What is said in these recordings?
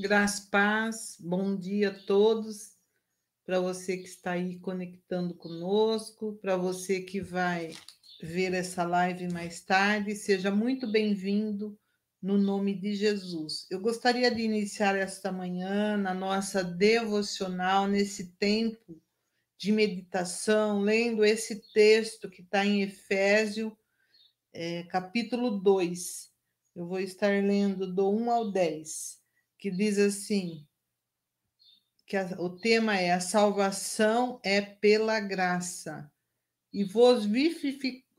Graças, paz, bom dia a todos. Para você que está aí conectando conosco, para você que vai ver essa live mais tarde, seja muito bem-vindo no nome de Jesus. Eu gostaria de iniciar esta manhã na nossa devocional, nesse tempo de meditação, lendo esse texto que está em Efésio, é, capítulo 2. Eu vou estar lendo do 1 ao 10, que diz assim: que a, o tema é a salvação é pela graça, e vos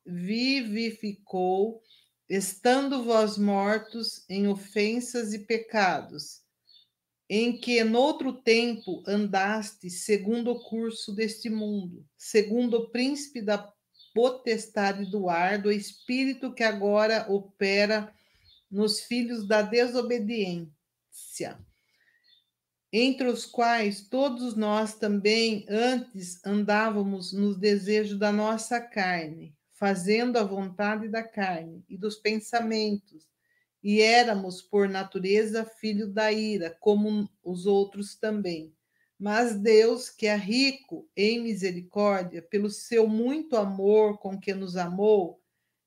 vivificou, estando vós mortos em ofensas e pecados, em que noutro tempo andaste segundo o curso deste mundo, segundo o príncipe da potestade do ar, do espírito que agora opera nos filhos da desobediência, entre os quais todos nós também antes andávamos nos desejos da nossa carne, fazendo a vontade da carne e dos pensamentos, e éramos por natureza filho da ira, como os outros também. Mas Deus, que é rico em misericórdia, pelo seu muito amor com que nos amou,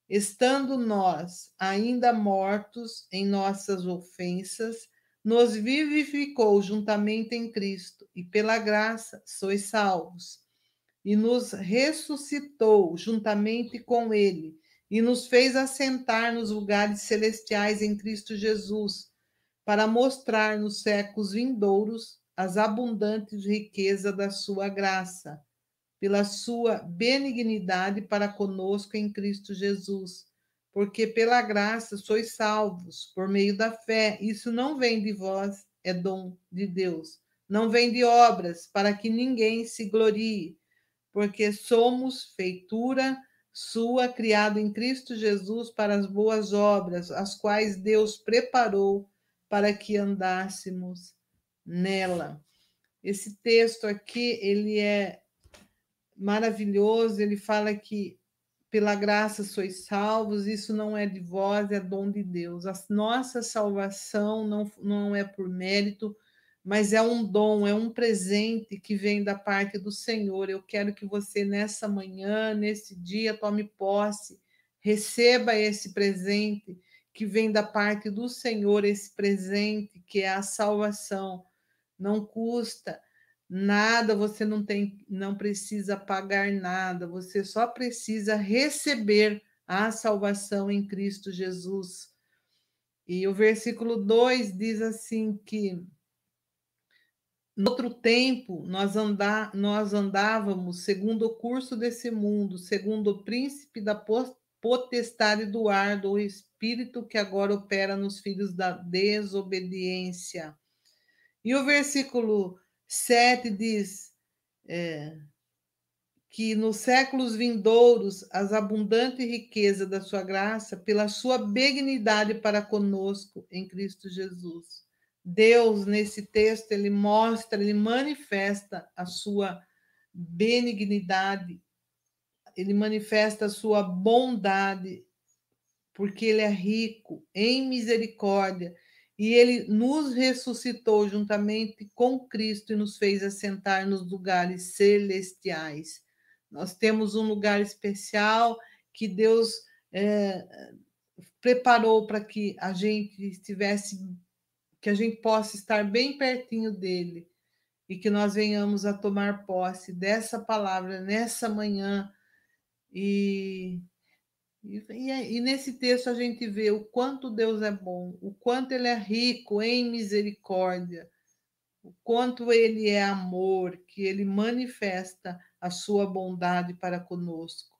estando nós ainda mortos em nossas ofensas, nos vivificou juntamente em Cristo, e pela graça sois salvos. E nos ressuscitou juntamente com Ele, e nos fez assentar nos lugares celestiais em Cristo Jesus, para mostrar nos séculos vindouros as abundantes riquezas da sua graça, pela sua benignidade para conosco em Cristo Jesus. Porque pela graça sois salvos, por meio da fé. Isso não vem de vós, é dom de Deus. Não vem de obras, para que ninguém se glorie, porque somos feitura sua, criado em Cristo Jesus para as boas obras, as quais Deus preparou para que andássemos nela. Esse texto aqui, ele é maravilhoso, ele fala que pela graça sois salvos, isso não é de vós, é dom de Deus. A nossa salvação não, não é por mérito, mas é um dom, é um presente que vem da parte do Senhor. Eu quero que você, nessa manhã, nesse dia, tome posse, receba esse presente que vem da parte do Senhor, esse presente que é a salvação. Não custa nada, você não tem, não precisa pagar nada, você só precisa receber a salvação em Cristo Jesus. E o versículo 2 diz assim que no outro tempo, nós, andá, nós andávamos segundo o curso desse mundo, segundo o príncipe da potestade do ar, do espírito que agora opera nos filhos da desobediência. E o versículo 7 diz é, que nos séculos vindouros as abundantes riquezas da sua graça, pela sua benignidade para conosco em Cristo Jesus. Deus, nesse texto, ele mostra, ele manifesta a sua benignidade, ele manifesta a sua bondade, porque ele é rico em misericórdia e ele nos ressuscitou juntamente com Cristo e nos fez assentar nos lugares celestiais. Nós temos um lugar especial que Deus é, preparou para que a gente estivesse que a gente possa estar bem pertinho dele e que nós venhamos a tomar posse dessa palavra nessa manhã. E, e, e, nesse texto a gente vê o quanto Deus é bom, o quanto ele é rico em misericórdia, o quanto ele é amor, que ele manifesta a sua bondade para conosco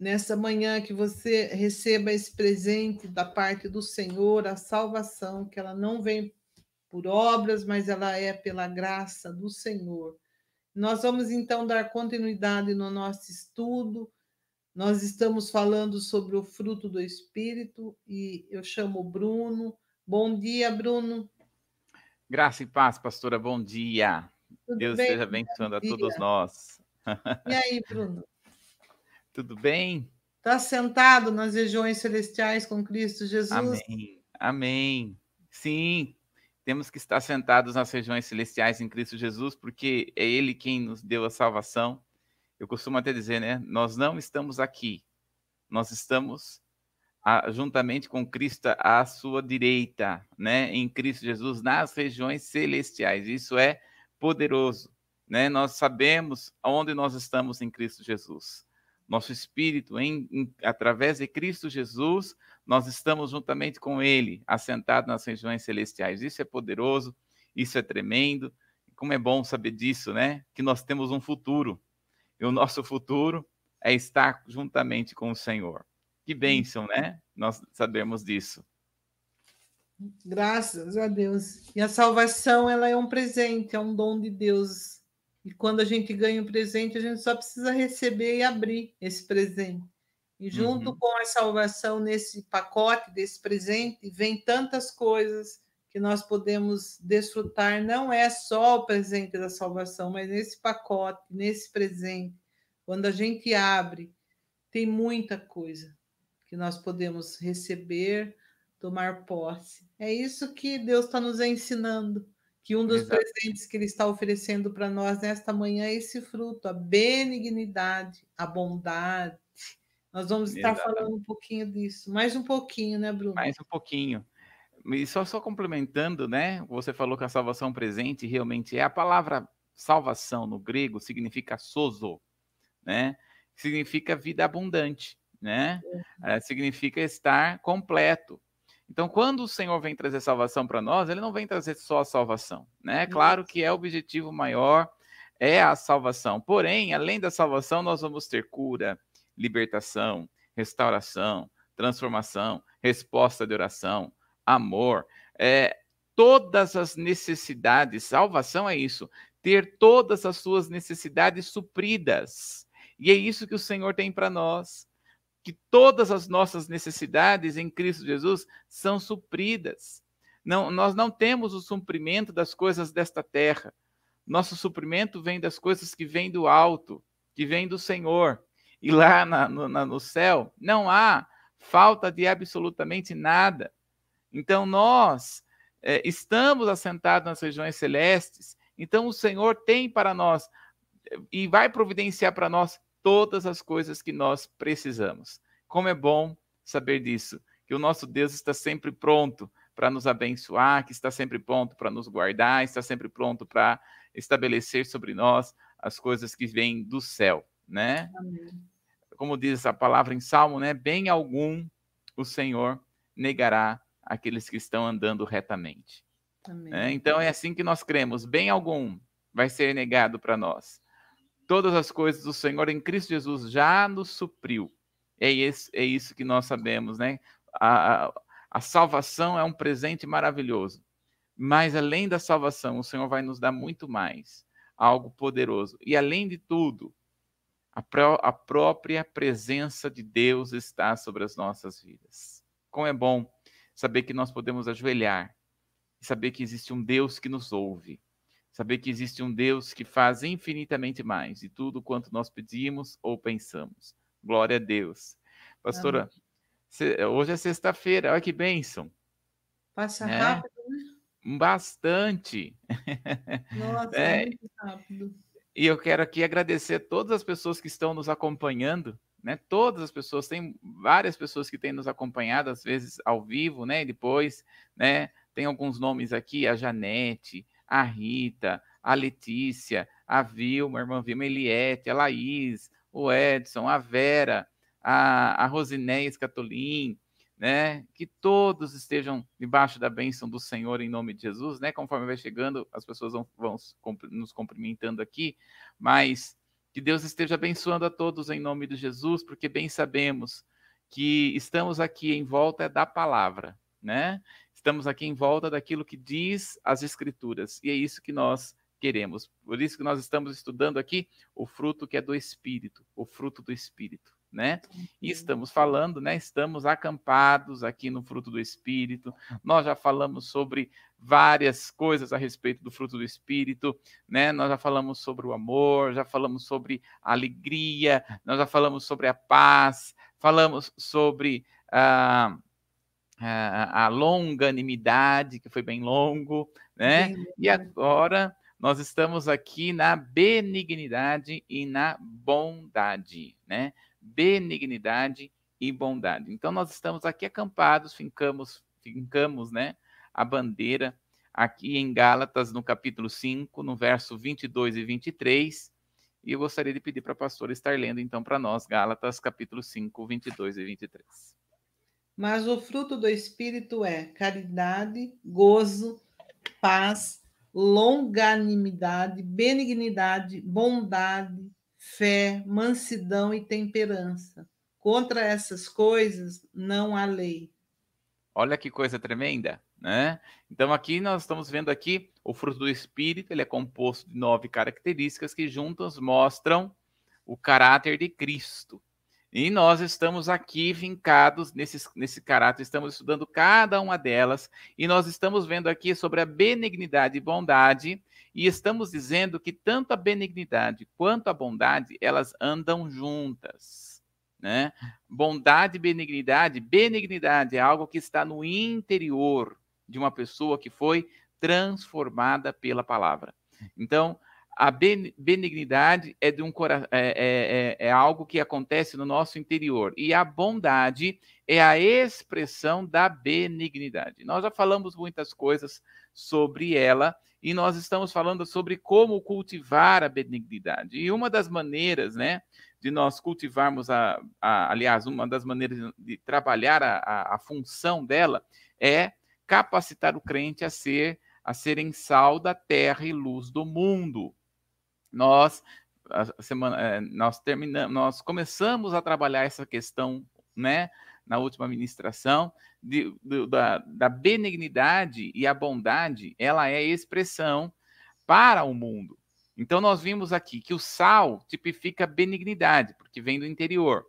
nessa manhã que você receba esse presente da parte do Senhor, a salvação, que ela não vem por obras, mas ela é pela graça do Senhor. Nós vamos então dar continuidade no nosso estudo. Nós estamos falando sobre o fruto do Espírito e eu chamo Bruno. Bom dia, Bruno. Graça e paz, pastora. Bom dia. Tudo Deus bem? esteja abençoando a todos nós. E aí, Bruno? Tudo bem? Está sentado nas regiões celestiais com Cristo Jesus? Amém. Amém. Sim, temos que estar sentados nas regiões celestiais em Cristo Jesus, porque é Ele quem nos deu a salvação. Eu costumo até dizer, né? Nós não estamos aqui, nós estamos a, juntamente com Cristo à sua direita, né? Em Cristo Jesus, nas regiões celestiais. Isso é poderoso, né? Nós sabemos onde nós estamos em Cristo Jesus. Nosso espírito, em, em, através de Cristo Jesus, nós estamos juntamente com Ele, assentado nas regiões celestiais. Isso é poderoso, isso é tremendo. Como é bom saber disso, né? Que nós temos um futuro. E o nosso futuro é estar juntamente com o Senhor. Que bênção, né? Nós sabemos disso. Graças a Deus. E a salvação, ela é um presente, é um dom de Deus. E quando a gente ganha um presente, a gente só precisa receber e abrir esse presente. E junto uhum. com a salvação, nesse pacote desse presente, vem tantas coisas que nós podemos desfrutar. Não é só o presente da salvação, mas nesse pacote, nesse presente, quando a gente abre, tem muita coisa que nós podemos receber, tomar posse. É isso que Deus está nos ensinando, que um dos Exato. presentes que Ele está oferecendo para nós nesta manhã é esse fruto, a benignidade, a bondade. Nós vamos estar Exato. falando um pouquinho disso, mais um pouquinho, né, Bruno? Mais um pouquinho. E só, só complementando, né? Você falou que a salvação presente realmente é a palavra salvação no grego significa sozo, né? Significa vida abundante né? É, significa estar completo. Então, quando o Senhor vem trazer salvação para nós, ele não vem trazer só a salvação, né? É claro que é o objetivo maior, é a salvação. Porém, além da salvação, nós vamos ter cura, libertação, restauração, transformação, resposta de oração, amor, é, todas as necessidades. Salvação é isso, ter todas as suas necessidades supridas. E é isso que o Senhor tem para nós que todas as nossas necessidades em Cristo Jesus são supridas. Não, nós não temos o suprimento das coisas desta terra. Nosso suprimento vem das coisas que vêm do alto, que vêm do Senhor. E lá na, no, na, no céu não há falta de absolutamente nada. Então nós é, estamos assentados nas regiões celestes. Então o Senhor tem para nós e vai providenciar para nós todas as coisas que nós precisamos. Como é bom saber disso, que o nosso Deus está sempre pronto para nos abençoar, que está sempre pronto para nos guardar, está sempre pronto para estabelecer sobre nós as coisas que vêm do céu, né? Amém. Como diz a palavra em Salmo, né? Bem algum o Senhor negará aqueles que estão andando retamente. Né? Então é assim que nós cremos: bem algum vai ser negado para nós todas as coisas do Senhor em Cristo Jesus já nos supriu. É isso, é isso que nós sabemos, né? A, a, a salvação é um presente maravilhoso. Mas além da salvação, o Senhor vai nos dar muito mais, algo poderoso. E além de tudo, a, pró a própria presença de Deus está sobre as nossas vidas. Como é bom saber que nós podemos ajoelhar saber que existe um Deus que nos ouve Saber que existe um Deus que faz infinitamente mais de tudo quanto nós pedimos ou pensamos. Glória a Deus. Pastora, hoje é sexta-feira, olha que bênção. Passa né? rápido, né? Bastante. Nossa, é, muito rápido. E eu quero aqui agradecer a todas as pessoas que estão nos acompanhando, né? Todas as pessoas, tem várias pessoas que têm nos acompanhado, às vezes ao vivo, né? E depois, né? Tem alguns nomes aqui, a Janete, a Rita, a Letícia, a Vilma, a irmã Vilma, a Eliette, a Laís, o Edson, a Vera, a, a Rosinéia Escatolin, né? Que todos estejam debaixo da bênção do Senhor em nome de Jesus, né? Conforme vai chegando, as pessoas vão, vão nos cumprimentando aqui, mas que Deus esteja abençoando a todos em nome de Jesus, porque bem sabemos que estamos aqui em volta da palavra, né? Estamos aqui em volta daquilo que diz as Escrituras, e é isso que nós queremos. Por isso que nós estamos estudando aqui o fruto que é do Espírito, o fruto do Espírito, né? E uhum. estamos falando, né? Estamos acampados aqui no fruto do Espírito. Nós já falamos sobre várias coisas a respeito do fruto do Espírito, né? Nós já falamos sobre o amor, já falamos sobre a alegria, nós já falamos sobre a paz, falamos sobre a uh, a, a longanimidade, que foi bem longo, né? Bem, e agora nós estamos aqui na benignidade e na bondade, né? Benignidade e bondade. Então nós estamos aqui acampados, fincamos, fincamos, né, a bandeira aqui em Gálatas, no capítulo 5, no verso 22 e 23. E eu gostaria de pedir para a pastora estar lendo então para nós Gálatas, capítulo 5, 22 e 23. Mas o fruto do espírito é caridade, gozo, paz, longanimidade, benignidade, bondade, fé, mansidão e temperança. Contra essas coisas não há lei. Olha que coisa tremenda, né? Então aqui nós estamos vendo aqui o fruto do espírito, ele é composto de nove características que juntas mostram o caráter de Cristo. E nós estamos aqui vincados nesse, nesse caráter, estamos estudando cada uma delas, e nós estamos vendo aqui sobre a benignidade e bondade, e estamos dizendo que tanto a benignidade quanto a bondade, elas andam juntas. Né? Bondade e benignidade, benignidade é algo que está no interior de uma pessoa que foi transformada pela palavra. Então, a benignidade é, de um, é, é, é, algo que acontece no nosso interior. E a bondade é a expressão da benignidade. Nós já falamos muitas coisas sobre ela e nós estamos falando sobre como cultivar a benignidade. E uma das maneiras, né, de nós cultivarmos a, a aliás, uma das maneiras de trabalhar a, a, a função dela é capacitar o crente a ser a serem sal da terra e luz do mundo nós semana é, nós terminamos, nós começamos a trabalhar essa questão, né, na última ministração de, de, da, da benignidade e a bondade, ela é expressão para o mundo. Então nós vimos aqui que o sal tipifica benignidade, porque vem do interior.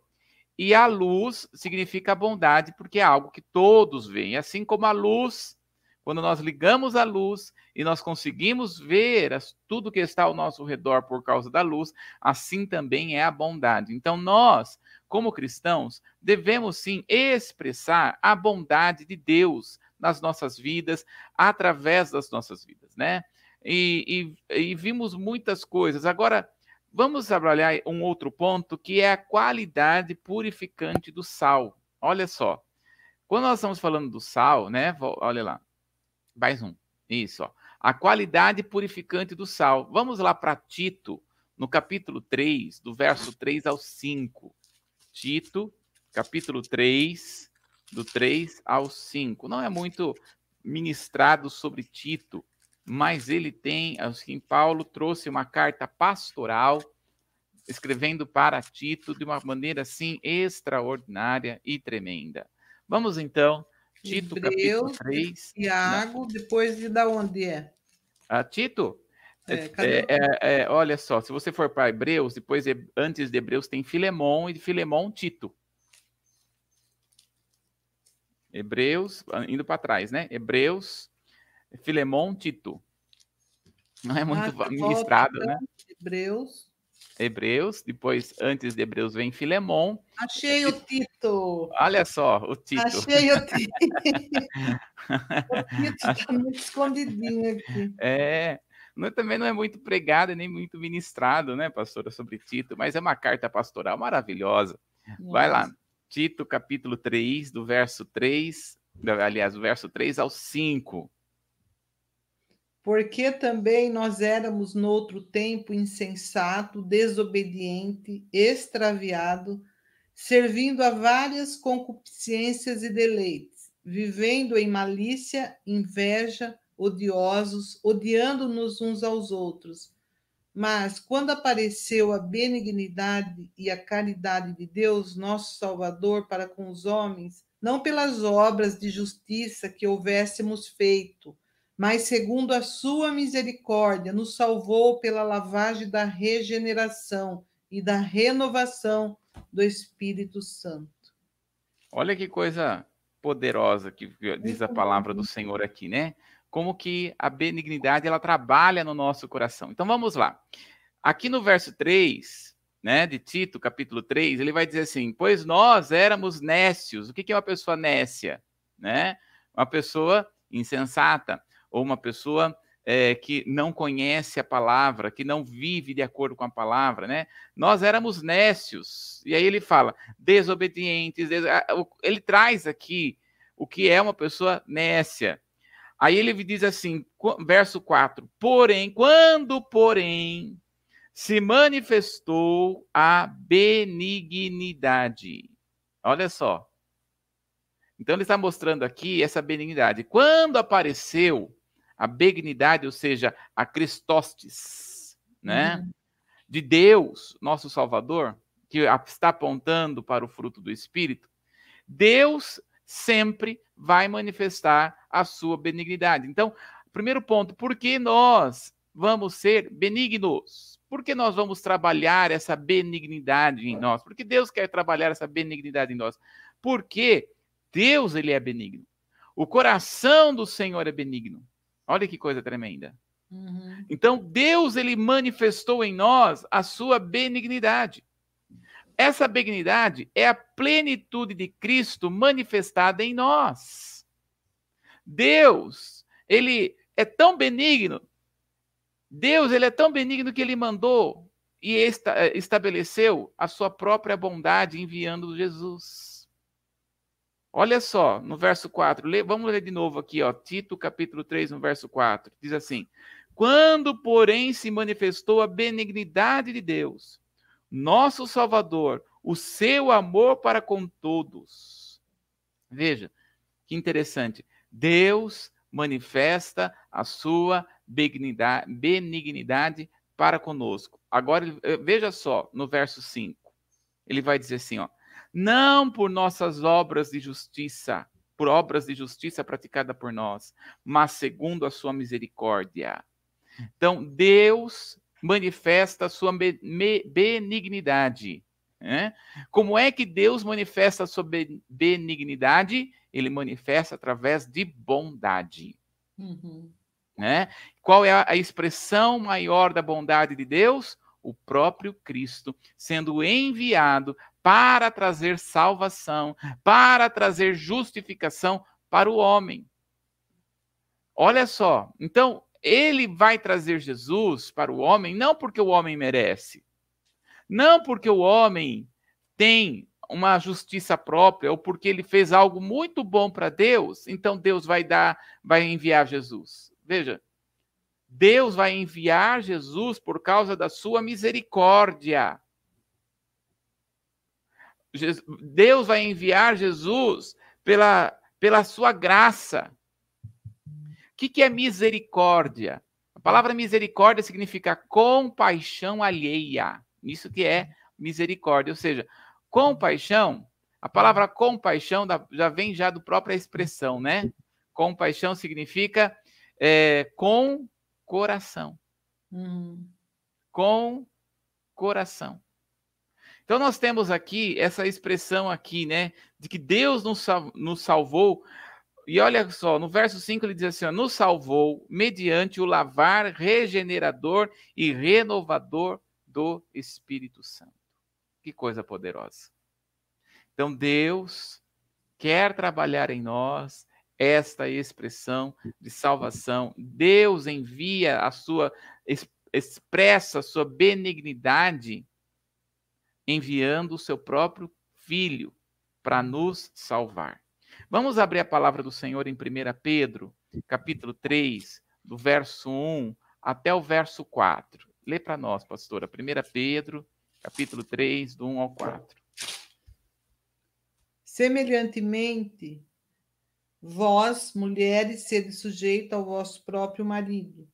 E a luz significa bondade, porque é algo que todos veem. Assim como a luz quando nós ligamos a luz e nós conseguimos ver as, tudo que está ao nosso redor por causa da luz, assim também é a bondade. Então, nós, como cristãos, devemos sim expressar a bondade de Deus nas nossas vidas, através das nossas vidas, né? E, e, e vimos muitas coisas. Agora, vamos trabalhar um outro ponto que é a qualidade purificante do sal. Olha só. Quando nós estamos falando do sal, né? Olha lá. Mais um. Isso, ó. A qualidade purificante do sal. Vamos lá para Tito, no capítulo 3, do verso 3 ao 5. Tito, capítulo 3, do 3 ao 5. Não é muito ministrado sobre Tito, mas ele tem, assim, Paulo trouxe uma carta pastoral escrevendo para Tito de uma maneira assim extraordinária e tremenda. Vamos então Tito, Hebreus, capítulo 3. Tiago, não. depois de da onde é? Ah, Tito? É, é, é, é, olha só, se você for para Hebreus, depois antes de Hebreus tem Filemão e de Tito. Hebreus, ah, indo para trás, né? Hebreus, Filemão, Tito. Não é muito ah, ministrado, volta, né? Hebreus. Hebreus, depois, antes de Hebreus, vem Filemon. Achei o Tito. Olha só, o Tito. Achei o Tito. o Tito está muito escondidinho aqui. É, não, também não é muito pregado nem muito ministrado, né, pastora, sobre Tito, mas é uma carta pastoral maravilhosa. Nossa. Vai lá, Tito, capítulo 3, do verso 3, aliás, do verso 3 ao 5 porque também nós éramos noutro tempo insensato, desobediente, extraviado, servindo a várias concupiscências e deleites, vivendo em malícia, inveja, odiosos, odiando-nos uns aos outros. Mas quando apareceu a benignidade e a caridade de Deus, nosso Salvador, para com os homens, não pelas obras de justiça que houvéssemos feito, mas segundo a sua misericórdia, nos salvou pela lavagem da regeneração e da renovação do Espírito Santo. Olha que coisa poderosa que diz a palavra do Senhor aqui, né? Como que a benignidade ela trabalha no nosso coração. Então vamos lá. Aqui no verso 3, né, de Tito, capítulo 3, ele vai dizer assim: "Pois nós éramos nécios". O que é uma pessoa nécia? né? Uma pessoa insensata ou uma pessoa é, que não conhece a palavra, que não vive de acordo com a palavra, né? Nós éramos nécios. E aí ele fala, desobedientes. Des... Ele traz aqui o que é uma pessoa nécia. Aí ele diz assim, verso 4: Porém, quando, porém, se manifestou a benignidade. Olha só. Então ele está mostrando aqui essa benignidade. Quando apareceu a benignidade, ou seja, a Christostes, né? Uhum. De Deus, nosso Salvador, que está apontando para o fruto do Espírito, Deus sempre vai manifestar a sua benignidade. Então, primeiro ponto, por que nós vamos ser benignos? Por que nós vamos trabalhar essa benignidade em nós? Porque Deus quer trabalhar essa benignidade em nós. Porque Deus ele é benigno. O coração do Senhor é benigno. Olha que coisa tremenda. Uhum. Então, Deus ele manifestou em nós a sua benignidade. Essa benignidade é a plenitude de Cristo manifestada em nós. Deus, ele é tão benigno. Deus, ele é tão benigno que ele mandou e estabeleceu a sua própria bondade enviando Jesus. Olha só, no verso 4, lê, vamos ler de novo aqui, ó, Tito capítulo 3, no verso 4, diz assim: Quando, porém, se manifestou a benignidade de Deus, nosso Salvador, o seu amor para com todos. Veja, que interessante. Deus manifesta a sua benignidade, para conosco. Agora, eh, veja só, no verso 5, ele vai dizer assim, ó não por nossas obras de justiça, por obras de justiça praticada por nós, mas segundo a sua misericórdia. Então, Deus manifesta a sua benignidade. Né? Como é que Deus manifesta a sua benignidade? Ele manifesta através de bondade. Uhum. Né? Qual é a expressão maior da bondade de Deus? O próprio Cristo sendo enviado para trazer salvação, para trazer justificação para o homem. Olha só, então ele vai trazer Jesus para o homem não porque o homem merece, não porque o homem tem uma justiça própria ou porque ele fez algo muito bom para Deus, então Deus vai dar, vai enviar Jesus. Veja, Deus vai enviar Jesus por causa da sua misericórdia. Deus vai enviar Jesus pela, pela sua graça. O que, que é misericórdia? A palavra misericórdia significa compaixão alheia. Isso que é misericórdia. Ou seja, compaixão, a palavra compaixão já vem já do própria expressão, né? Compaixão significa é, com coração. Hum. Com coração. Então nós temos aqui essa expressão aqui, né, de que Deus nos, nos salvou. E olha só, no verso 5 ele diz assim: ó, nos salvou mediante o lavar regenerador e renovador do Espírito Santo. Que coisa poderosa. Então Deus quer trabalhar em nós esta expressão de salvação. Deus envia a sua expressa a sua benignidade enviando o seu próprio Filho para nos salvar. Vamos abrir a palavra do Senhor em 1 Pedro, capítulo 3, do verso 1 até o verso 4. Lê para nós, pastora. 1 Pedro, capítulo 3, do 1 ao 4. Semelhantemente, vós, mulheres, sede sujeito ao vosso próprio marido,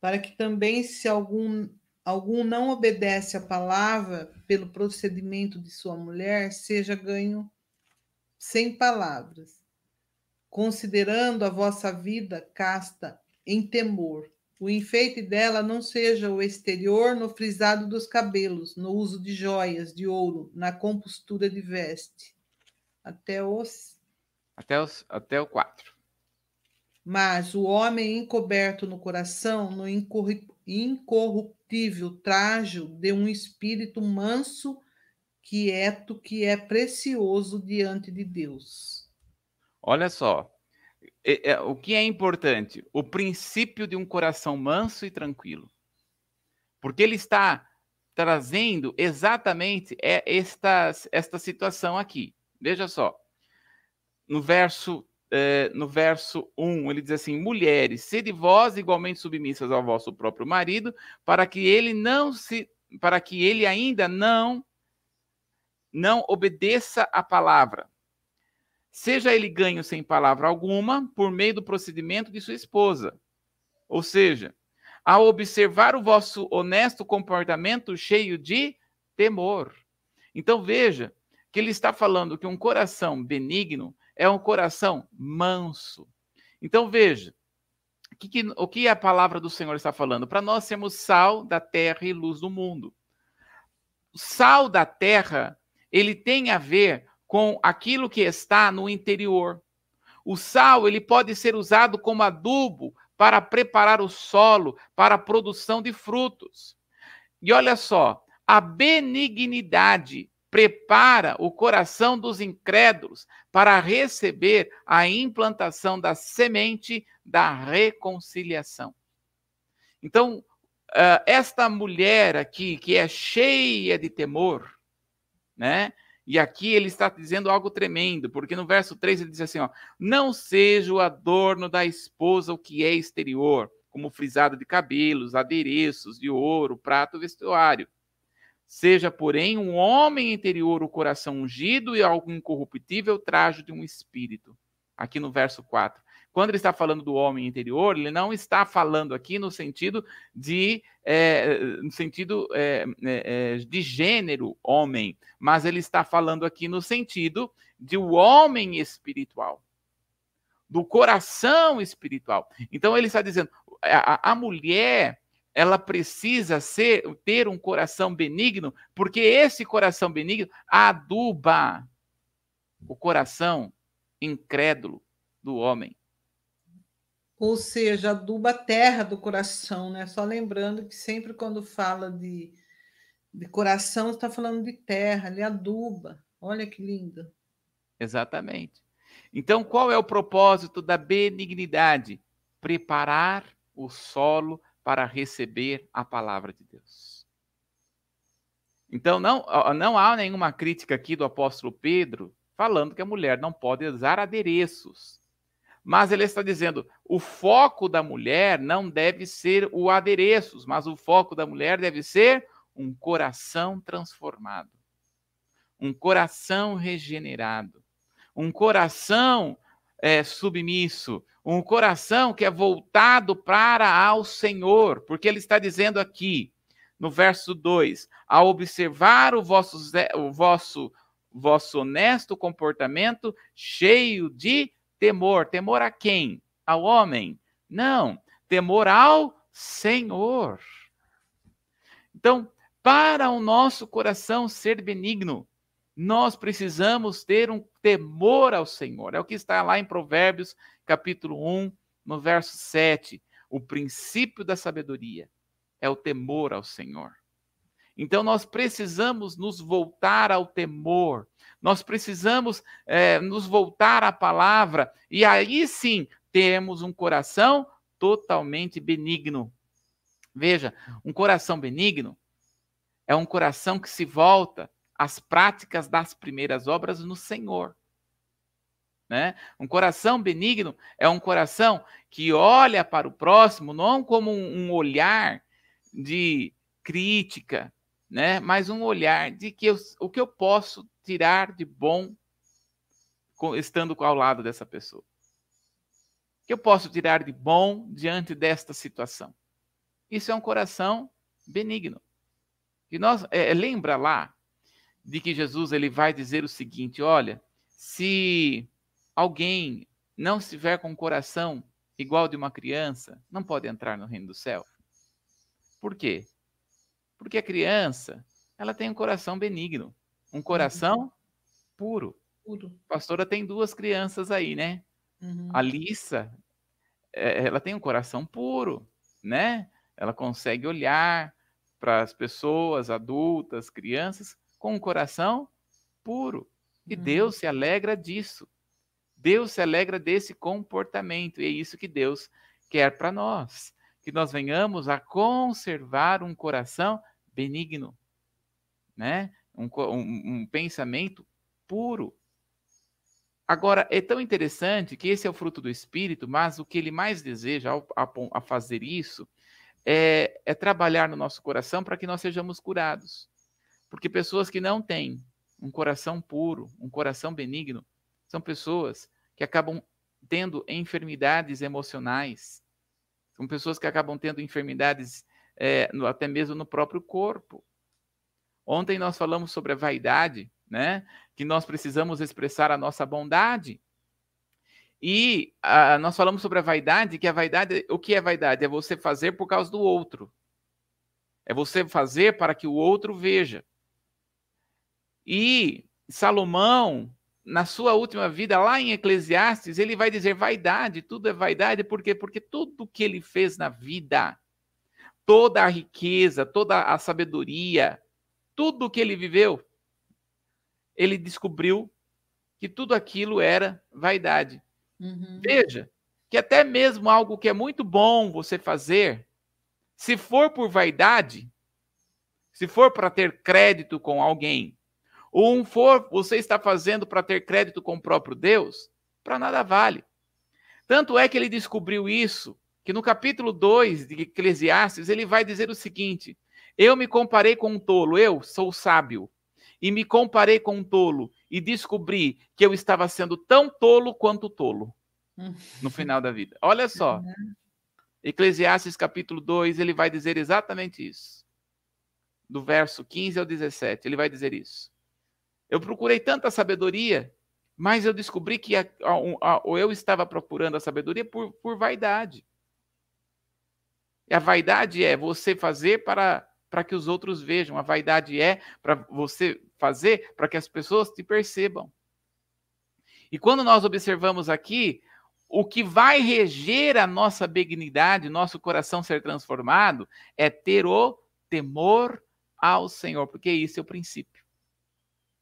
para que também, se algum algum não obedece à palavra pelo procedimento de sua mulher, seja ganho sem palavras, considerando a vossa vida casta em temor. O enfeite dela não seja o exterior no frisado dos cabelos, no uso de joias de ouro, na compostura de veste. Até os. Até, os, até o 4. Mas o homem encoberto no coração, no incorruptível indescritível trajo de um espírito manso, quieto, que é precioso diante de Deus. Olha só, é, o que é importante? O princípio de um coração manso e tranquilo. Porque ele está trazendo exatamente é, esta, esta situação aqui. Veja só. No verso, é, no verso 1, ele diz assim: Mulheres, sede vós igualmente submissas ao vosso próprio marido, para que ele não se. para que ele ainda não não obedeça a palavra. Seja ele ganho sem palavra alguma, por meio do procedimento de sua esposa. Ou seja, ao observar o vosso honesto comportamento cheio de temor. Então veja que ele está falando que um coração benigno é um coração manso. Então veja, o que, o que a palavra do Senhor está falando? Para nós sermos sal da terra e luz do mundo. O sal da terra, ele tem a ver com aquilo que está no interior. O sal, ele pode ser usado como adubo para preparar o solo para a produção de frutos. E olha só, a benignidade prepara o coração dos incrédulos para receber a implantação da semente da reconciliação. Então, esta mulher aqui, que é cheia de temor, né? E aqui ele está dizendo algo tremendo, porque no verso 3 ele diz assim: ó, não seja o adorno da esposa o que é exterior, como frisado de cabelos, adereços de ouro, prato, vestuário. Seja, porém, um homem interior o coração ungido e algo incorruptível trajo de um espírito. Aqui no verso 4. Quando ele está falando do homem interior, ele não está falando aqui no sentido de é, no sentido é, é, de gênero homem, mas ele está falando aqui no sentido de o homem espiritual, do coração espiritual. Então ele está dizendo a, a mulher ela precisa ser ter um coração benigno, porque esse coração benigno aduba o coração incrédulo do homem. Ou seja, aduba a terra do coração, né? Só lembrando que sempre quando fala de, de coração, está falando de terra, ele aduba. Olha que lindo. Exatamente. Então, qual é o propósito da benignidade? Preparar o solo para receber a palavra de Deus. Então, não, não há nenhuma crítica aqui do apóstolo Pedro falando que a mulher não pode usar adereços. Mas ele está dizendo: o foco da mulher não deve ser o adereços, mas o foco da mulher deve ser um coração transformado, um coração regenerado, um coração é, submisso, um coração que é voltado para ao Senhor, porque ele está dizendo aqui, no verso 2: ao observar o vosso, o vosso, vosso honesto comportamento cheio de Temor, temor a quem? Ao homem? Não, temor ao Senhor. Então, para o nosso coração ser benigno, nós precisamos ter um temor ao Senhor. É o que está lá em Provérbios, capítulo 1, no verso 7. O princípio da sabedoria é o temor ao Senhor. Então, nós precisamos nos voltar ao temor, nós precisamos é, nos voltar à palavra, e aí sim temos um coração totalmente benigno. Veja, um coração benigno é um coração que se volta às práticas das primeiras obras no Senhor. Né? Um coração benigno é um coração que olha para o próximo não como um olhar de crítica, né? mas um olhar de que eu, o que eu posso tirar de bom estando ao lado dessa pessoa? O que eu posso tirar de bom diante desta situação? Isso é um coração benigno. E nós é, lembra lá de que Jesus ele vai dizer o seguinte: olha, se alguém não estiver com um coração igual de uma criança, não pode entrar no reino do céu. Por quê? Porque a criança, ela tem um coração benigno. Um coração uhum. puro. puro. A pastora tem duas crianças aí, né? Uhum. A Lissa, é, ela tem um coração puro, né? Ela consegue olhar para as pessoas adultas, crianças, com um coração puro. E uhum. Deus se alegra disso. Deus se alegra desse comportamento, e é isso que Deus quer para nós, que nós venhamos a conservar um coração benigno, né? um, um, um pensamento puro. Agora, é tão interessante que esse é o fruto do Espírito, mas o que ele mais deseja ao, a, a fazer isso é, é trabalhar no nosso coração para que nós sejamos curados. Porque pessoas que não têm um coração puro, um coração benigno, são pessoas que acabam tendo enfermidades emocionais, são pessoas que acabam tendo enfermidades é, no, até mesmo no próprio corpo. Ontem nós falamos sobre a vaidade, né? Que nós precisamos expressar a nossa bondade. E nós falamos sobre a vaidade, que a vaidade, o que é vaidade? É você fazer por causa do outro. É você fazer para que o outro veja. E Salomão, na sua última vida, lá em Eclesiastes, ele vai dizer vaidade, tudo é vaidade, por quê? Porque tudo que ele fez na vida, toda a riqueza, toda a sabedoria, tudo que ele viveu, ele descobriu que tudo aquilo era vaidade. Uhum. Veja que até mesmo algo que é muito bom você fazer, se for por vaidade, se for para ter crédito com alguém, ou um for você está fazendo para ter crédito com o próprio Deus, para nada vale. Tanto é que ele descobriu isso, que no capítulo 2 de Eclesiastes, ele vai dizer o seguinte: Eu me comparei com um tolo, eu sou sábio, e me comparei com um tolo, e descobri que eu estava sendo tão tolo quanto tolo no final da vida. Olha só. Eclesiastes capítulo 2, ele vai dizer exatamente isso. Do verso 15 ao 17, ele vai dizer isso. Eu procurei tanta sabedoria, mas eu descobri que a, a, a, eu estava procurando a sabedoria por, por vaidade. E a vaidade é você fazer para, para que os outros vejam. A vaidade é para você fazer para que as pessoas te percebam. E quando nós observamos aqui, o que vai reger a nossa benignidade, nosso coração ser transformado, é ter o temor ao Senhor, porque esse é o princípio.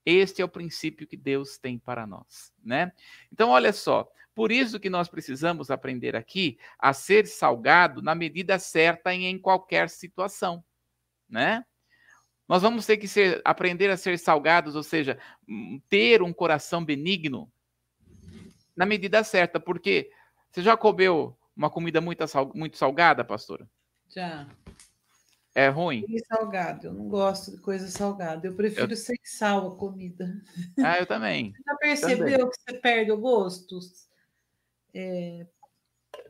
Este é o princípio que Deus tem para nós, né? Então, olha só, por isso que nós precisamos aprender aqui a ser salgado na medida certa e em qualquer situação, né? Nós vamos ter que ser, aprender a ser salgados, ou seja, ter um coração benigno na medida certa, porque você já comeu uma comida muito, muito salgada, pastora? Já. É ruim? E salgado, eu não gosto de coisa salgada. Eu prefiro eu... sem sal a comida. Ah, eu também. Você já percebeu também. que você perde o gosto? É,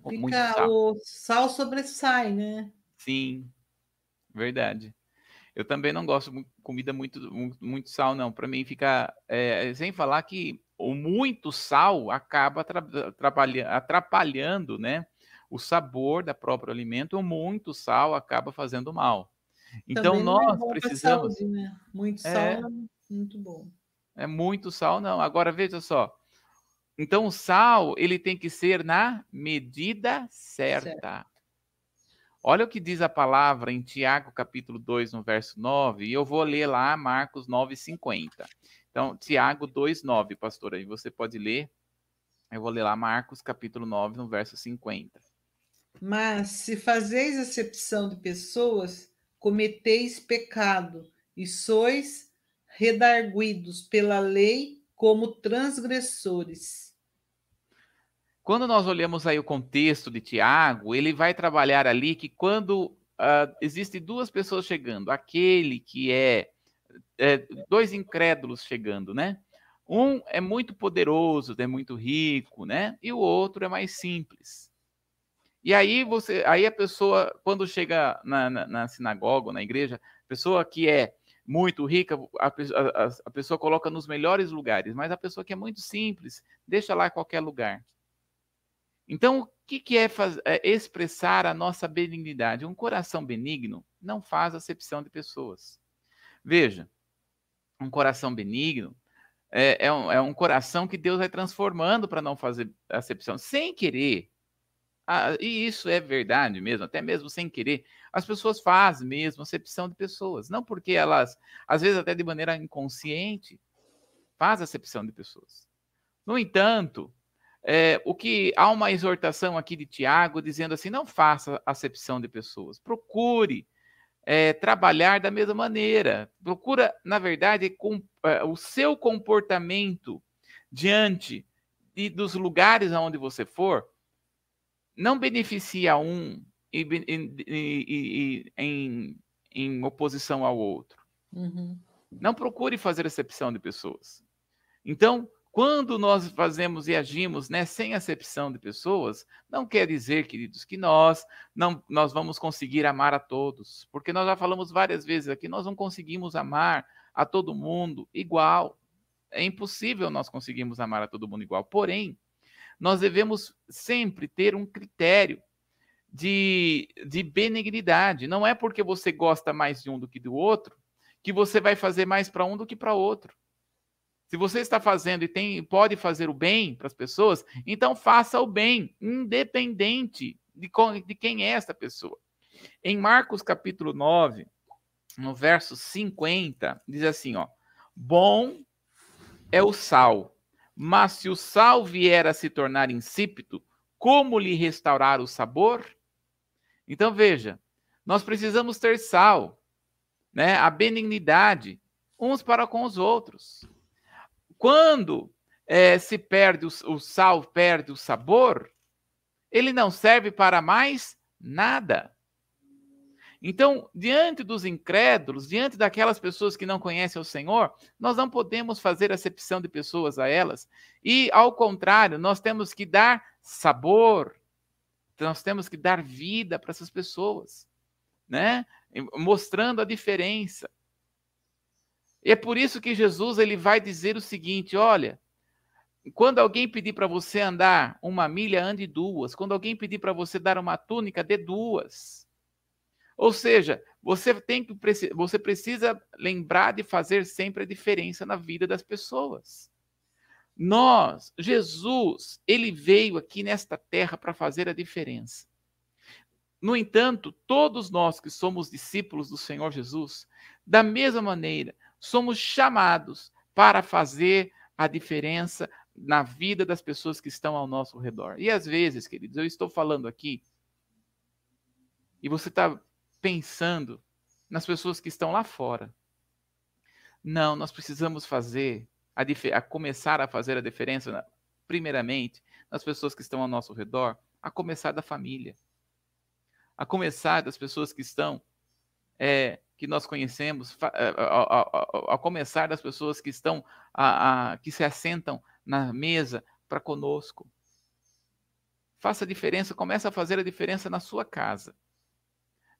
fica sal. o sal sobressai, né? Sim, verdade. Eu também não gosto de comida muito, muito, muito sal, não. Para mim fica. É, sem falar que o muito sal acaba atrapalhando, né? O sabor da próprio alimento, ou muito sal acaba fazendo mal. Então Também é nós é precisamos. Saúde, né? Muito sal é, é muito bom. É muito sal, não. Agora veja só. Então o sal ele tem que ser na medida certa. Certo. Olha o que diz a palavra em Tiago, capítulo 2, no verso 9, e eu vou ler lá Marcos 9, 50. Então, Tiago 2, 9, pastor, aí você pode ler. Eu vou ler lá Marcos, capítulo 9, no verso 50. Mas se fazeis acepção de pessoas, cometeis pecado e sois redarguidos pela lei como transgressores. Quando nós olhamos aí o contexto de Tiago, ele vai trabalhar ali que quando uh, existem duas pessoas chegando, aquele que é, é dois incrédulos chegando, né? Um é muito poderoso, é muito rico, né? E o outro é mais simples. E aí você, aí a pessoa, quando chega na, na, na sinagoga, na igreja, pessoa que é muito rica, a, a, a, pessoa coloca nos melhores lugares, mas a pessoa que é muito simples, deixa lá qualquer lugar. Então, o que, que é, faz, é expressar a nossa benignidade? Um coração benigno não faz acepção de pessoas. Veja, um coração benigno é, é, um, é um coração que Deus vai transformando para não fazer acepção, sem querer. Ah, e isso é verdade mesmo, até mesmo sem querer. As pessoas fazem mesmo acepção de pessoas, não porque elas, às vezes até de maneira inconsciente, faz acepção de pessoas. No entanto, é, o que há uma exortação aqui de Tiago dizendo assim: não faça acepção de pessoas, procure é, trabalhar da mesma maneira, procura, na verdade, com, é, o seu comportamento diante de, dos lugares aonde você for, não beneficia um e, e, e, em, em oposição ao outro. Uhum. Não procure fazer acepção de pessoas. Então, quando nós fazemos e agimos né, sem acepção de pessoas, não quer dizer, queridos, que nós não nós vamos conseguir amar a todos, porque nós já falamos várias vezes aqui, nós não conseguimos amar a todo mundo igual. É impossível nós conseguirmos amar a todo mundo igual. Porém, nós devemos sempre ter um critério de, de benignidade. Não é porque você gosta mais de um do que do outro que você vai fazer mais para um do que para outro. Se você está fazendo e tem, pode fazer o bem para as pessoas, então faça o bem, independente de, de quem é essa pessoa. Em Marcos capítulo 9, no verso 50, diz assim, ó: Bom é o sal, mas se o sal vier a se tornar insípido, como lhe restaurar o sabor? Então veja, nós precisamos ter sal, né? A benignidade uns para com os outros. Quando é, se perde o, o sal, perde o sabor, ele não serve para mais nada. Então, diante dos incrédulos, diante daquelas pessoas que não conhecem o Senhor, nós não podemos fazer acepção de pessoas a elas. E, ao contrário, nós temos que dar sabor, nós temos que dar vida para essas pessoas, né? Mostrando a diferença. E é por isso que Jesus ele vai dizer o seguinte: olha, quando alguém pedir para você andar uma milha, ande duas. Quando alguém pedir para você dar uma túnica, dê duas. Ou seja, você tem que você precisa lembrar de fazer sempre a diferença na vida das pessoas. Nós, Jesus, ele veio aqui nesta terra para fazer a diferença. No entanto, todos nós que somos discípulos do Senhor Jesus, da mesma maneira, somos chamados para fazer a diferença na vida das pessoas que estão ao nosso redor. E às vezes, queridos, eu estou falando aqui e você está pensando nas pessoas que estão lá fora. Não, nós precisamos fazer, a, a começar a fazer a diferença, primeiramente, nas pessoas que estão ao nosso redor, a começar da família, a começar das pessoas que estão é, que nós conhecemos, ao começar das pessoas que estão, a, a, que se assentam na mesa para conosco. Faça a diferença, comece a fazer a diferença na sua casa.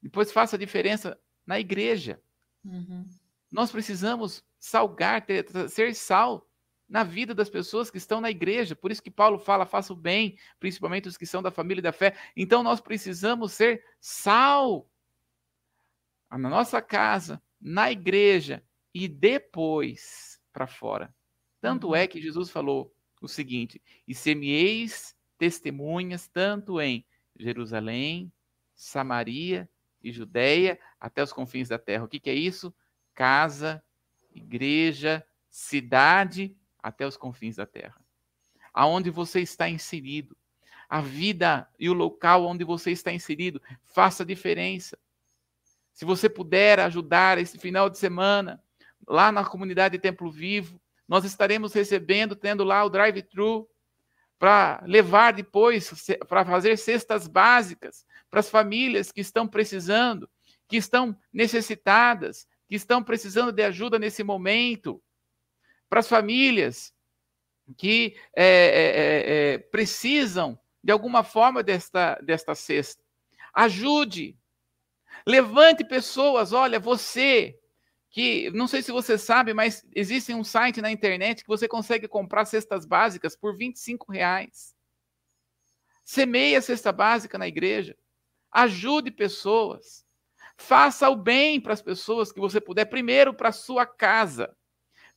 Depois faça a diferença na igreja. Uhum. Nós precisamos salgar, ter, ser sal na vida das pessoas que estão na igreja. Por isso que Paulo fala, faça o bem, principalmente os que são da família da fé. Então nós precisamos ser sal na nossa casa, na igreja e depois para fora. Tanto uhum. é que Jesus falou o seguinte: e semieis testemunhas tanto em Jerusalém, Samaria e Judéia, até os confins da terra. O que, que é isso? Casa, igreja, cidade, até os confins da terra. Aonde você está inserido, a vida e o local onde você está inserido, faça diferença. Se você puder ajudar esse final de semana, lá na comunidade Templo Vivo, nós estaremos recebendo, tendo lá o drive-thru, para levar depois, para fazer cestas básicas para as famílias que estão precisando, que estão necessitadas, que estão precisando de ajuda nesse momento, para as famílias que é, é, é, precisam, de alguma forma, desta, desta cesta. Ajude, Levante pessoas, olha, você que não sei se você sabe, mas existe um site na internet que você consegue comprar cestas básicas por 25 reais. Semeie a cesta básica na igreja. Ajude pessoas. Faça o bem para as pessoas que você puder, primeiro para a sua casa,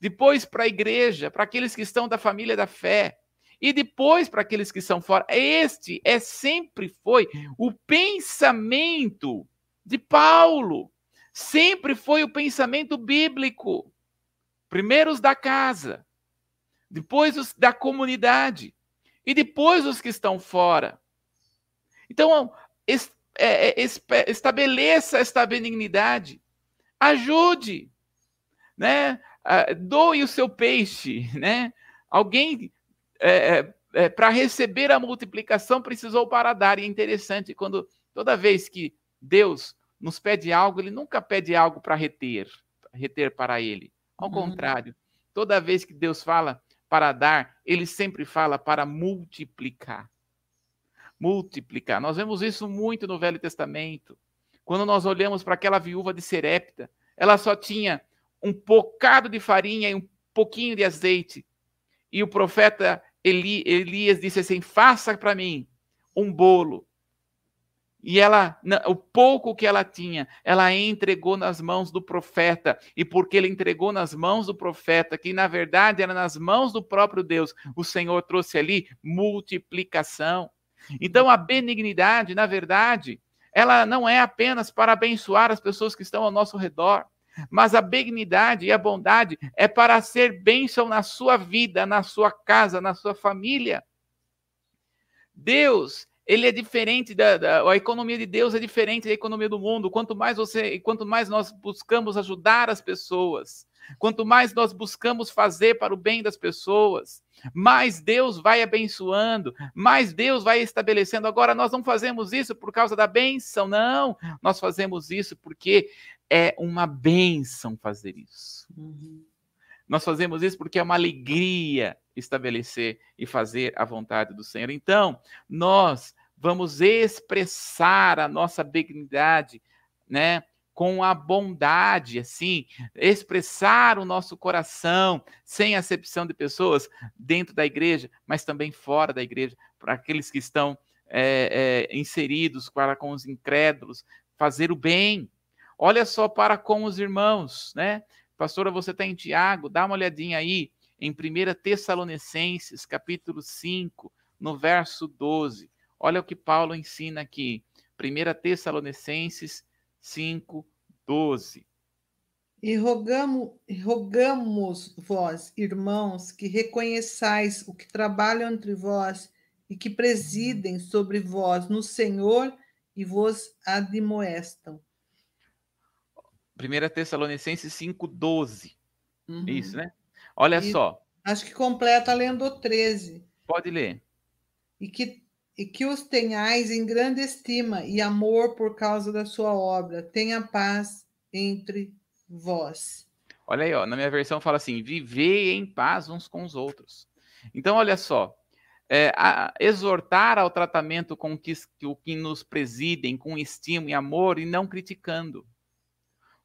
depois para a igreja, para aqueles que estão da família da fé, e depois para aqueles que são fora. Este é sempre foi o pensamento de Paulo. Sempre foi o pensamento bíblico. Primeiro os da casa, depois os da comunidade e depois os que estão fora. Então, é, é es, estabeleça esta benignidade, ajude, né? Uh, doe o seu peixe, né? Alguém é, é, é para receber a multiplicação precisou para dar. E é interessante quando toda vez que Deus nos pede algo, Ele nunca pede algo para reter, reter para Ele. Ao uhum. contrário, toda vez que Deus fala para dar, Ele sempre fala para multiplicar. Multiplicar. Nós vemos isso muito no Velho Testamento. Quando nós olhamos para aquela viúva de Serepta, ela só tinha um bocado de farinha e um pouquinho de azeite. E o profeta Eli, Elias disse assim: faça para mim um bolo. E ela, o pouco que ela tinha, ela entregou nas mãos do profeta. E porque ele entregou nas mãos do profeta, que na verdade era nas mãos do próprio Deus, o Senhor trouxe ali multiplicação. Então a benignidade, na verdade, ela não é apenas para abençoar as pessoas que estão ao nosso redor. Mas a benignidade e a bondade é para ser bênção na sua vida, na sua casa, na sua família. Deus, ele é diferente da, da, a economia de Deus é diferente da economia do mundo. Quanto mais você, quanto mais nós buscamos ajudar as pessoas, quanto mais nós buscamos fazer para o bem das pessoas, mais Deus vai abençoando, mais Deus vai estabelecendo. Agora nós não fazemos isso por causa da bênção, não. Nós fazemos isso porque é uma bênção fazer isso. Uhum. Nós fazemos isso porque é uma alegria estabelecer e fazer a vontade do Senhor. Então, nós vamos expressar a nossa benignidade, né? Com a bondade, assim, expressar o nosso coração, sem acepção de pessoas, dentro da igreja, mas também fora da igreja, para aqueles que estão é, é, inseridos para com os incrédulos, fazer o bem, Olha só para com os irmãos, né? Pastora, você está em Tiago, dá uma olhadinha aí em 1 Tessalonicenses, capítulo 5, no verso 12. Olha o que Paulo ensina aqui. 1 Tessalonicenses 5, 12. E rogamos, rogamos vós, irmãos, que reconheçais o que trabalham entre vós e que presidem sobre vós no Senhor e vos admoestam 1 Tessalonicenses 5,12. Uhum. Isso, né? Olha e, só. Acho que completa lendo 13. Pode ler. E que, e que os tenhais em grande estima e amor por causa da sua obra. Tenha paz entre vós. Olha aí, ó, na minha versão fala assim: viver em paz uns com os outros. Então, olha só. É, exortar ao tratamento com que, que, que nos presidem, com estima e amor, e não criticando.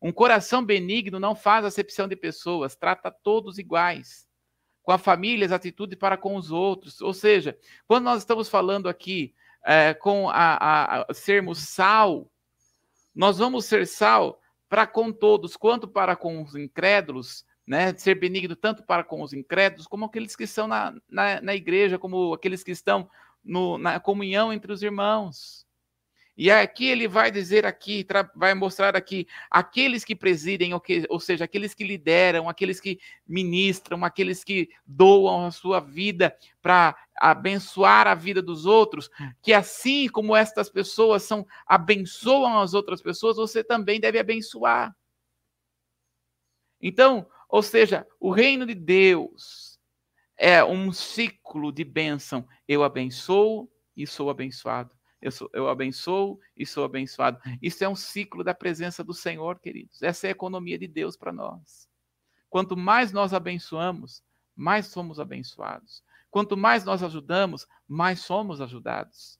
Um coração benigno não faz acepção de pessoas, trata todos iguais. Com a família, as atitudes para com os outros. Ou seja, quando nós estamos falando aqui é, com a, a, a sermos sal, nós vamos ser sal para com todos, quanto para com os incrédulos, né? Ser benigno tanto para com os incrédulos, como aqueles que estão na, na, na igreja, como aqueles que estão no, na comunhão entre os irmãos. E aqui ele vai dizer aqui, vai mostrar aqui, aqueles que presidem, ou seja, aqueles que lideram, aqueles que ministram, aqueles que doam a sua vida para abençoar a vida dos outros, que assim como estas pessoas são abençoam as outras pessoas, você também deve abençoar. Então, ou seja, o reino de Deus é um ciclo de bênção. Eu abençoo e sou abençoado eu, sou, eu abençoo e sou abençoado. Isso é um ciclo da presença do Senhor, queridos. Essa é a economia de Deus para nós. Quanto mais nós abençoamos, mais somos abençoados. Quanto mais nós ajudamos, mais somos ajudados.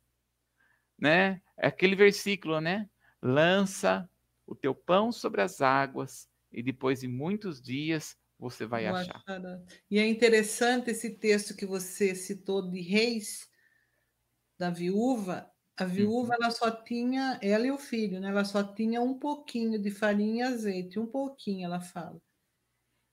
Né? É aquele versículo, né? Lança o teu pão sobre as águas e depois de muitos dias você vai achar. E é interessante esse texto que você citou de Reis, da viúva, a viúva, uhum. ela só tinha, ela e o filho, né? Ela só tinha um pouquinho de farinha e azeite, um pouquinho, ela fala.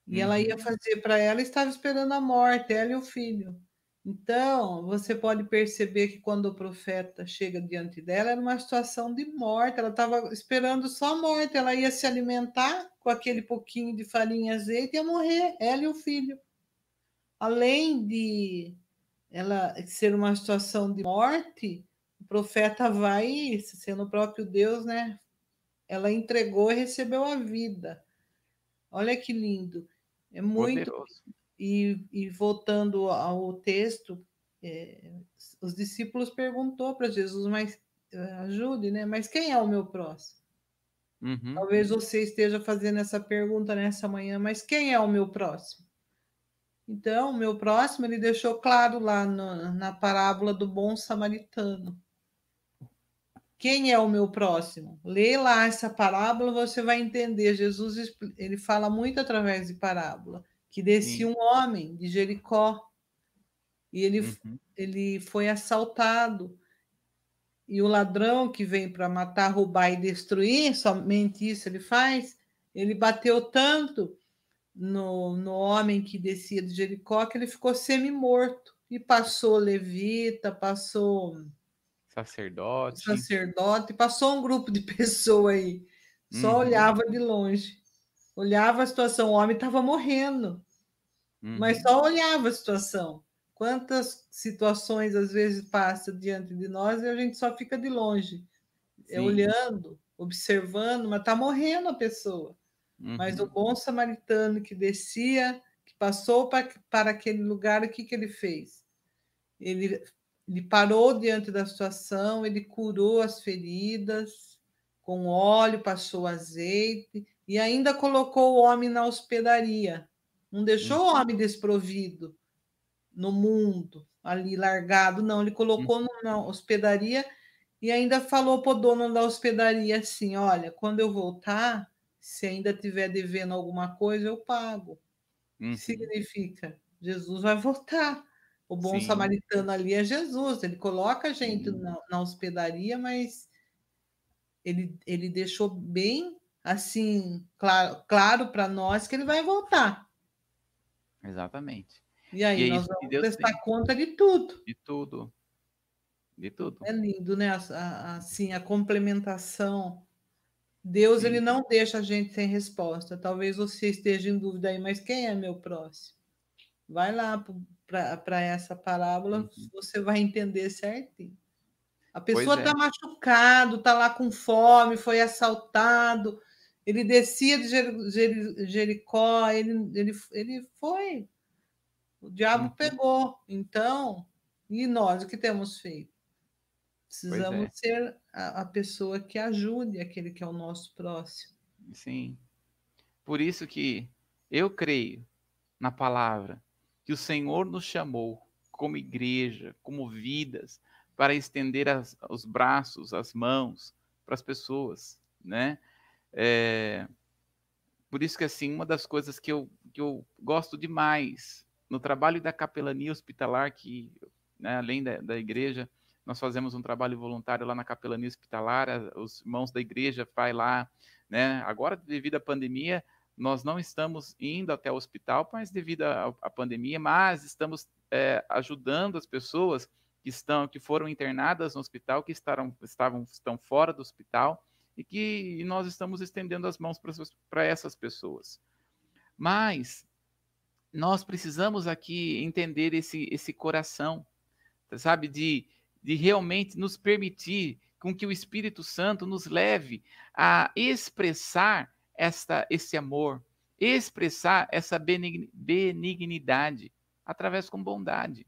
E uhum. ela ia fazer para ela, estava esperando a morte, ela e o filho. Então, você pode perceber que quando o profeta chega diante dela, era uma situação de morte, ela estava esperando só a morte, ela ia se alimentar com aquele pouquinho de farinha e azeite e ia morrer, ela e o filho. Além de ela ser uma situação de morte, profeta vai, sendo o próprio Deus, né? Ela entregou e recebeu a vida. Olha que lindo. É muito. Poderoso. E, e voltando ao texto, é, os discípulos perguntou para Jesus, mas eh, ajude, né? Mas quem é o meu próximo? Uhum. Talvez você esteja fazendo essa pergunta nessa manhã, mas quem é o meu próximo? Então, o meu próximo, ele deixou claro lá no, na parábola do bom samaritano. Quem é o meu próximo? Lê lá essa parábola, você vai entender. Jesus ele fala muito através de parábola, que descia um homem de Jericó e ele, uhum. ele foi assaltado e o ladrão que vem para matar, roubar e destruir, somente isso ele faz, ele bateu tanto no, no homem que descia de Jericó que ele ficou semi-morto. E passou levita, passou sacerdote, sacerdote, passou um grupo de pessoas aí. Só uhum. olhava de longe. Olhava a situação, o homem estava morrendo. Uhum. Mas só olhava a situação. Quantas situações às vezes passam diante de nós e a gente só fica de longe, é, olhando, observando, mas está morrendo a pessoa. Uhum. Mas o bom samaritano que descia, que passou para, para aquele lugar, o que, que ele fez? Ele, ele parou diante da situação, ele curou as feridas com óleo, passou azeite e ainda colocou o homem na hospedaria. Não deixou uhum. o homem desprovido no mundo, ali largado, não. Ele colocou na hospedaria e ainda falou para o dono da hospedaria assim: olha, quando eu voltar, se ainda tiver devendo alguma coisa, eu pago. Uhum. Significa, Jesus vai voltar. O bom Sim. samaritano ali é Jesus, ele coloca a gente na, na, hospedaria, mas ele, ele deixou bem assim, claro, claro para nós que ele vai voltar. Exatamente. E aí, e é nós vamos prestar tem. conta de tudo. De tudo. De tudo. É lindo, né? Assim, a complementação. Deus, Sim. ele não deixa a gente sem resposta. Talvez você esteja em dúvida aí, mas quem é meu próximo? Vai lá para essa parábola, uhum. você vai entender certinho. A pessoa está é. Machucado, está lá com fome, foi assaltado, ele descia de Jericó, ele, ele, ele foi o diabo uhum. pegou. Então, e nós o que temos feito? Precisamos é. ser a, a, pessoa que ajude aquele que é o nosso próximo. Sim. Por isso que eu creio na palavra que o Senhor nos chamou como igreja, como vidas, para estender as, os braços, as mãos para as pessoas, né? É, por isso que assim uma das coisas que eu, que eu gosto demais no trabalho da capelania hospitalar, que né, além da, da, igreja, nós fazemos um trabalho voluntário lá na capelania hospitalar, os irmãos da igreja vai lá, né? Agora, devido à pandemia, nós não estamos indo até o hospital, mas devido à, pandemia, mas estamos é, ajudando as pessoas que estão, que foram internadas no hospital, que estavam, estavam estão fora do hospital e que e nós estamos estendendo as mãos para essas pessoas. Mas nós precisamos aqui entender esse, esse coração, sabe, de, de realmente nos permitir com que o Espírito Santo nos leve a expressar esta, esse amor, expressar essa benignidade através com bondade.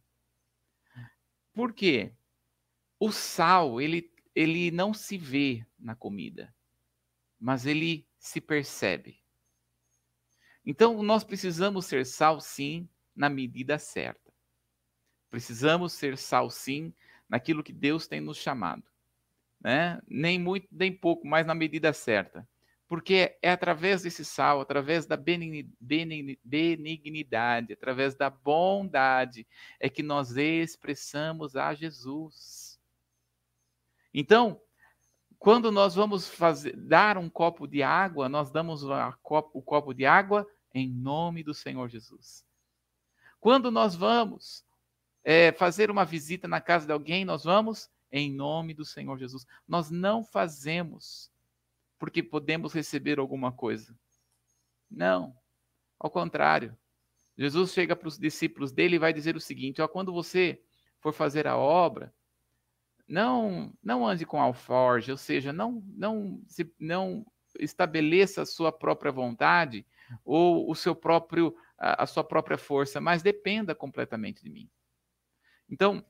Por quê? O sal, ele, ele não se vê na comida, mas ele se percebe. Então, nós precisamos ser sal, sim, na medida certa. Precisamos ser sal, sim, naquilo que Deus tem nos chamado. Né? Nem muito, nem pouco, mas na medida certa. Porque é através desse sal, através da benignidade, através da bondade, é que nós expressamos a Jesus. Então, quando nós vamos fazer, dar um copo de água, nós damos o copo de água em nome do Senhor Jesus. Quando nós vamos é, fazer uma visita na casa de alguém, nós vamos em nome do Senhor Jesus. Nós não fazemos porque podemos receber alguma coisa. Não. Ao contrário. Jesus chega para os discípulos dele e vai dizer o seguinte: ó, quando você for fazer a obra, não não ande com alforge, ou seja, não não se, não estabeleça a sua própria vontade ou o seu próprio a, a sua própria força, mas dependa completamente de mim. Então,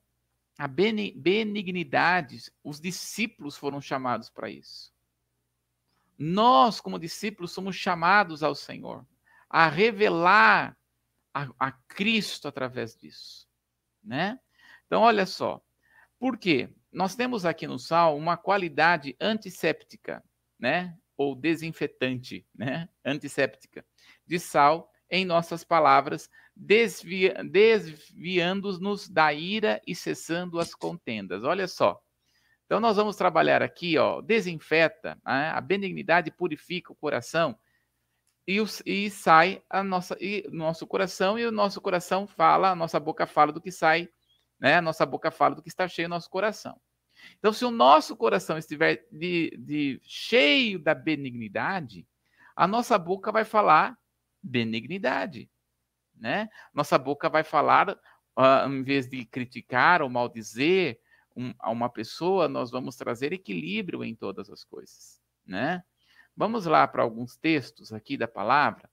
a benignidade, os discípulos foram chamados para isso. Nós, como discípulos, somos chamados ao Senhor a revelar a, a Cristo através disso, né? Então, olha só. Por quê? Nós temos aqui no sal uma qualidade antisséptica, né? Ou desinfetante, né? Antisséptica de sal em nossas palavras, desvia, desviando-nos da ira e cessando as contendas. Olha só. Então nós vamos trabalhar aqui, ó, desinfeta, né? a benignidade purifica o coração e, e sai a nossa, e, nosso coração e o nosso coração fala, a nossa boca fala do que sai, né? A nossa boca fala do que está cheio no nosso coração. Então, se o nosso coração estiver de, de cheio da benignidade, a nossa boca vai falar benignidade, né? Nossa boca vai falar, uh, em vez de criticar ou maldizer um, a uma pessoa, nós vamos trazer equilíbrio em todas as coisas, né? Vamos lá para alguns textos aqui da palavra.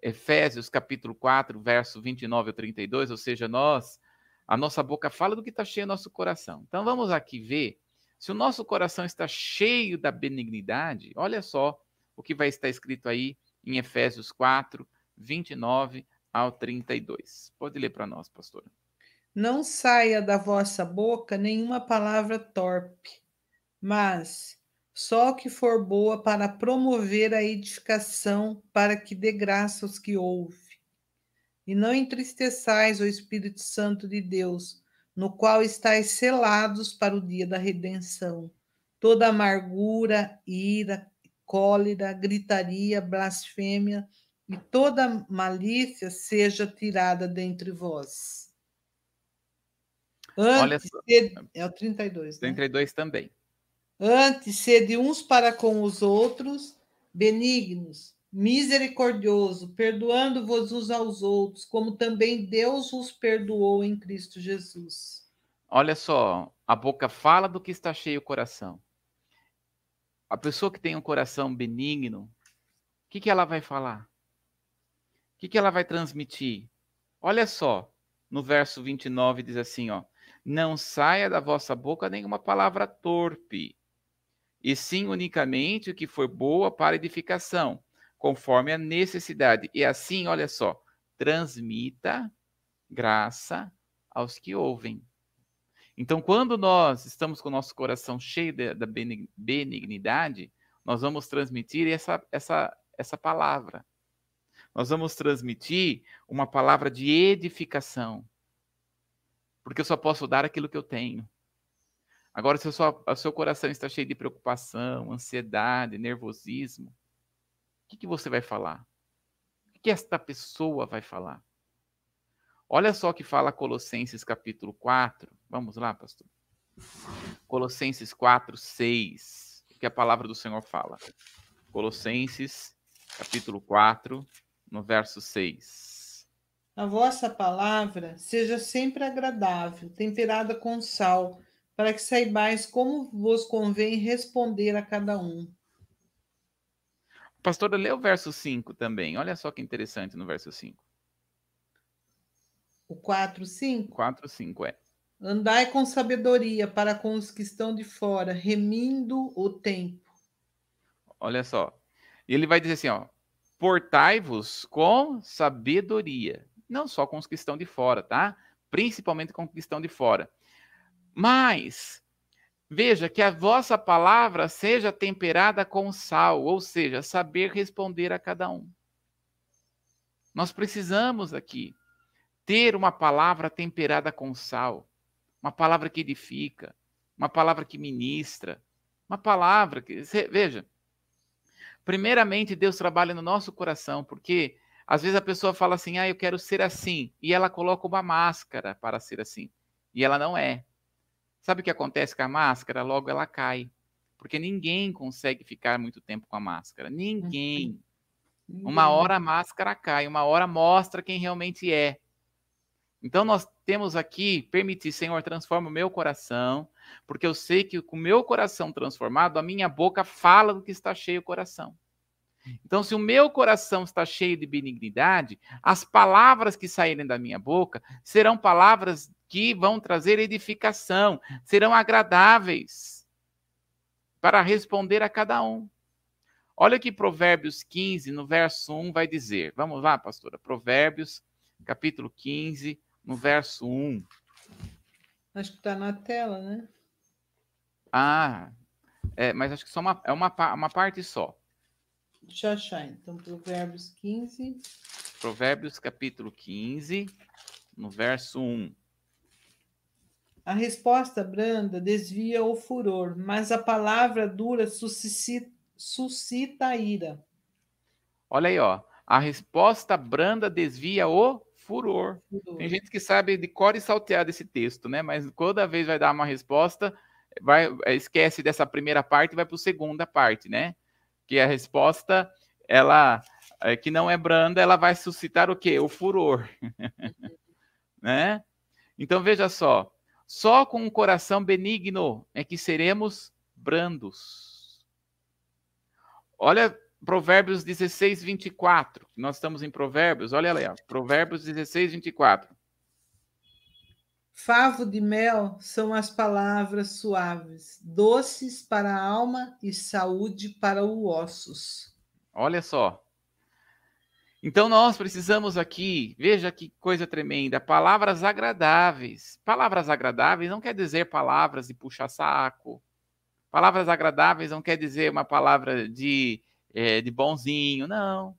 Efésios capítulo 4, verso 29 ao 32, ou seja, nós, a nossa boca fala do que está cheio no nosso coração. Então vamos aqui ver se o nosso coração está cheio da benignidade, olha só o que vai estar escrito aí em Efésios 4, 29 ao 32. Pode ler para nós, pastora. Não saia da vossa boca nenhuma palavra torpe, mas só o que for boa para promover a edificação, para que dê graça aos que ouvem. E não entristeçais o Espírito Santo de Deus, no qual estáis selados para o dia da redenção. Toda amargura, ira, cólera, gritaria, blasfêmia e toda malícia seja tirada dentre vós. Antes Olha. De... É o 32. 32 né? também. Antes, sede uns para com os outros, benignos, misericordioso, perdoando-vos uns aos outros, como também Deus os perdoou em Cristo Jesus. Olha só, a boca fala do que está cheio o coração. A pessoa que tem um coração benigno, o que, que ela vai falar? O que, que ela vai transmitir? Olha só, no verso 29 diz assim, ó: Não saia da vossa boca nenhuma palavra torpe, e sim unicamente o que for boa para edificação, conforme a necessidade. E assim, olha só, transmita graça aos que ouvem. Então, quando nós estamos com o nosso coração cheio da benignidade, nós vamos transmitir essa, essa, essa palavra. Nós vamos transmitir uma palavra de edificação. Porque eu só posso dar aquilo que eu tenho. Agora, se o seu, o seu coração está cheio de preocupação, ansiedade, nervosismo, o que, que você vai falar? O que esta pessoa vai falar? Olha só o que fala Colossenses capítulo 4. Vamos lá, pastor. Colossenses 4, 6. O que a palavra do Senhor fala? Colossenses capítulo 4, no verso 6. A vossa palavra seja sempre agradável, temperada com sal, para que saibais como vos convém responder a cada um. Pastora, lê o verso 5 também. Olha só que interessante no verso 5. O 4, 5? 4, 5, é. Andai com sabedoria para com os que estão de fora, remindo o tempo. Olha só. Ele vai dizer assim, ó. Portai-vos com sabedoria. Não só com os que estão de fora, tá? Principalmente com os que estão de fora. Mas, veja que a vossa palavra seja temperada com sal, ou seja, saber responder a cada um. Nós precisamos aqui ter uma palavra temperada com sal, uma palavra que edifica, uma palavra que ministra, uma palavra que. Veja, primeiramente Deus trabalha no nosso coração, porque às vezes a pessoa fala assim, ah, eu quero ser assim, e ela coloca uma máscara para ser assim, e ela não é. Sabe o que acontece com a máscara? Logo ela cai, porque ninguém consegue ficar muito tempo com a máscara, ninguém. Uma hora a máscara cai, uma hora mostra quem realmente é. Então nós temos aqui permitir, Senhor, transforma o meu coração, porque eu sei que com o meu coração transformado, a minha boca fala do que está cheio o coração. Então, se o meu coração está cheio de benignidade, as palavras que saírem da minha boca serão palavras que vão trazer edificação, serão agradáveis para responder a cada um. Olha que Provérbios 15, no verso 1, vai dizer. Vamos lá, pastora. Provérbios, capítulo 15, no verso 1. Acho que está na tela, né? Ah, é, mas acho que só uma, é uma, uma parte só. Deixa eu achar, então, Provérbios 15. Provérbios capítulo 15, no verso 1. A resposta branda desvia o furor, mas a palavra dura suscita, suscita a ira. Olha aí, ó. A resposta branda desvia o furor. furor. Tem gente que sabe de cor e salteado esse texto, né? Mas toda vez vai dar uma resposta, vai esquece dessa primeira parte e vai para a segunda parte, né? Que a resposta ela é, que não é branda, ela vai suscitar o quê? O furor. né? Então veja só, só com um coração benigno é que seremos brandos. Olha Provérbios 16, 24. Nós estamos em Provérbios, olha lá, Provérbios 16, 24. Favo de mel são as palavras suaves, doces para a alma e saúde para os ossos. Olha só. Então nós precisamos aqui, veja que coisa tremenda, palavras agradáveis. Palavras agradáveis não quer dizer palavras de puxa-saco. Palavras agradáveis não quer dizer uma palavra de, é, de bonzinho, não.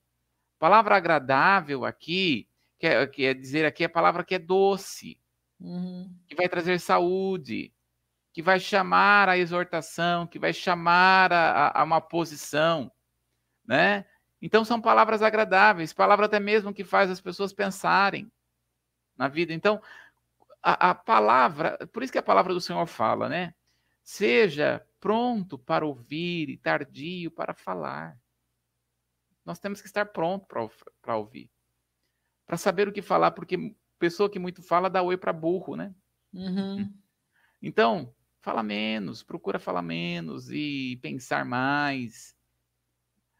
Palavra agradável aqui quer, quer dizer aqui a palavra que é doce uhum. que vai trazer saúde, que vai chamar a exortação, que vai chamar a, a, uma posição, né? Então são palavras agradáveis, palavra até mesmo que faz as pessoas pensarem na vida. Então a, a palavra, por isso que a palavra do Senhor fala, né? Seja pronto para ouvir e tardio para falar. Nós temos que estar pronto para ouvir, para saber o que falar, porque pessoa que muito fala dá oi para burro, né? Uhum. Então, fala menos, procura falar menos e pensar mais,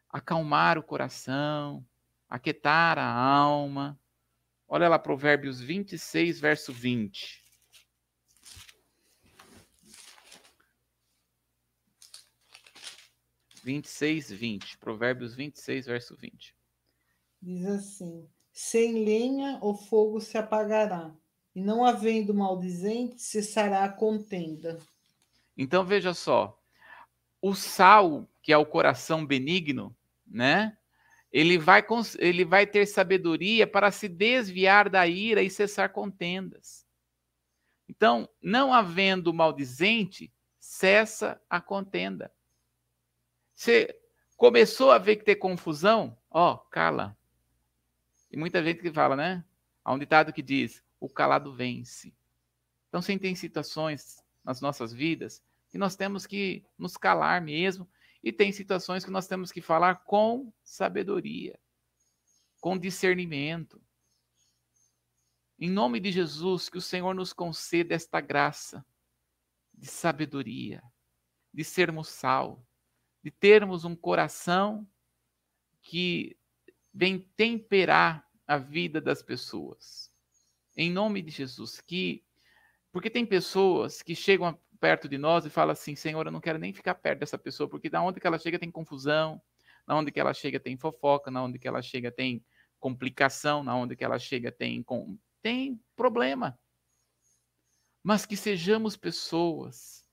acalmar o coração, aquietar a alma. Olha lá, Provérbios 26, verso 20. Vinte e seis, vinte. Provérbios vinte e seis, verso vinte. Diz assim: sem lenha o fogo se apagará, e não havendo maldizente, cessará a contenda. Então veja só, o sal, que é o coração benigno, né? Ele vai, ele vai ter sabedoria para se desviar da ira e cessar contendas. Então, não havendo maldizente, cessa a contenda. Você começou a ver que ter confusão? Ó, cala. E muita gente que fala, né? Há um ditado que diz: o calado vence. Então, sem tem situações nas nossas vidas que nós temos que nos calar mesmo, e tem situações que nós temos que falar com sabedoria, com discernimento. Em nome de Jesus, que o Senhor nos conceda esta graça de sabedoria, de sermos sal, de termos um coração que vem temperar a vida das pessoas. Em nome de Jesus, que porque tem pessoas que chegam perto de nós e falam assim: Senhor, eu não quero nem ficar perto dessa pessoa, porque da onde que ela chega tem confusão, na onde que ela chega tem fofoca, na onde que ela chega tem complicação, na onde que ela chega tem tem problema. Mas que sejamos pessoas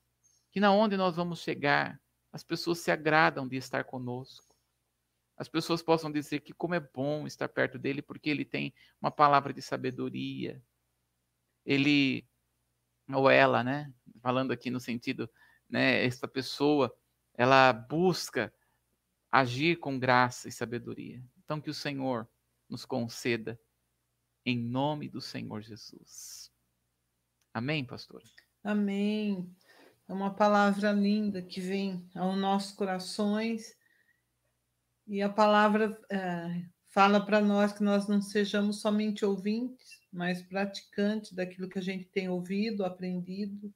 que na onde nós vamos chegar, as pessoas se agradam de estar conosco as pessoas possam dizer que como é bom estar perto dele, porque ele tem uma palavra de sabedoria. Ele, ou ela, né? Falando aqui no sentido, né? Esta pessoa, ela busca agir com graça e sabedoria. Então, que o Senhor nos conceda, em nome do Senhor Jesus. Amém, pastor? Amém. É uma palavra linda que vem aos nossos corações e a palavra é, fala para nós que nós não sejamos somente ouvintes, mais praticante daquilo que a gente tem ouvido, aprendido.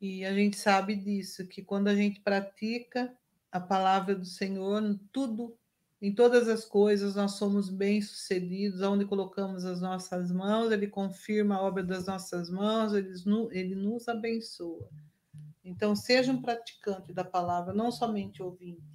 E a gente sabe disso, que quando a gente pratica a palavra do Senhor, tudo, em todas as coisas, nós somos bem-sucedidos. Onde colocamos as nossas mãos, Ele confirma a obra das nossas mãos, Ele, ele nos abençoa. Então, seja um praticante da palavra, não somente ouvinte.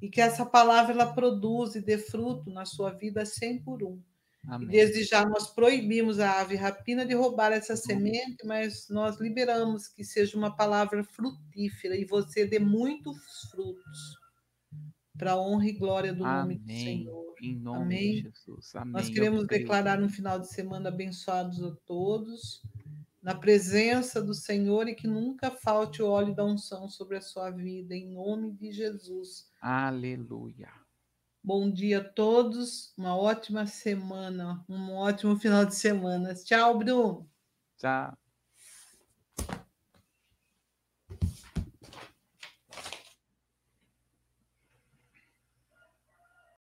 E que essa palavra ela produza e dê fruto na sua vida 100 por um. Amém. E desde já nós proibimos a ave rapina de roubar essa semente, mas nós liberamos que seja uma palavra frutífera e você dê muitos frutos para a honra e glória do Amém. nome do Senhor. Em nome Amém. de Jesus. Amém. Nós queremos declarar um final de semana abençoados a todos, na presença do Senhor e que nunca falte o óleo da unção sobre a sua vida, em nome de Jesus. Aleluia. Bom dia a todos, uma ótima semana, um ótimo final de semana. Tchau, Bruno. Tchau.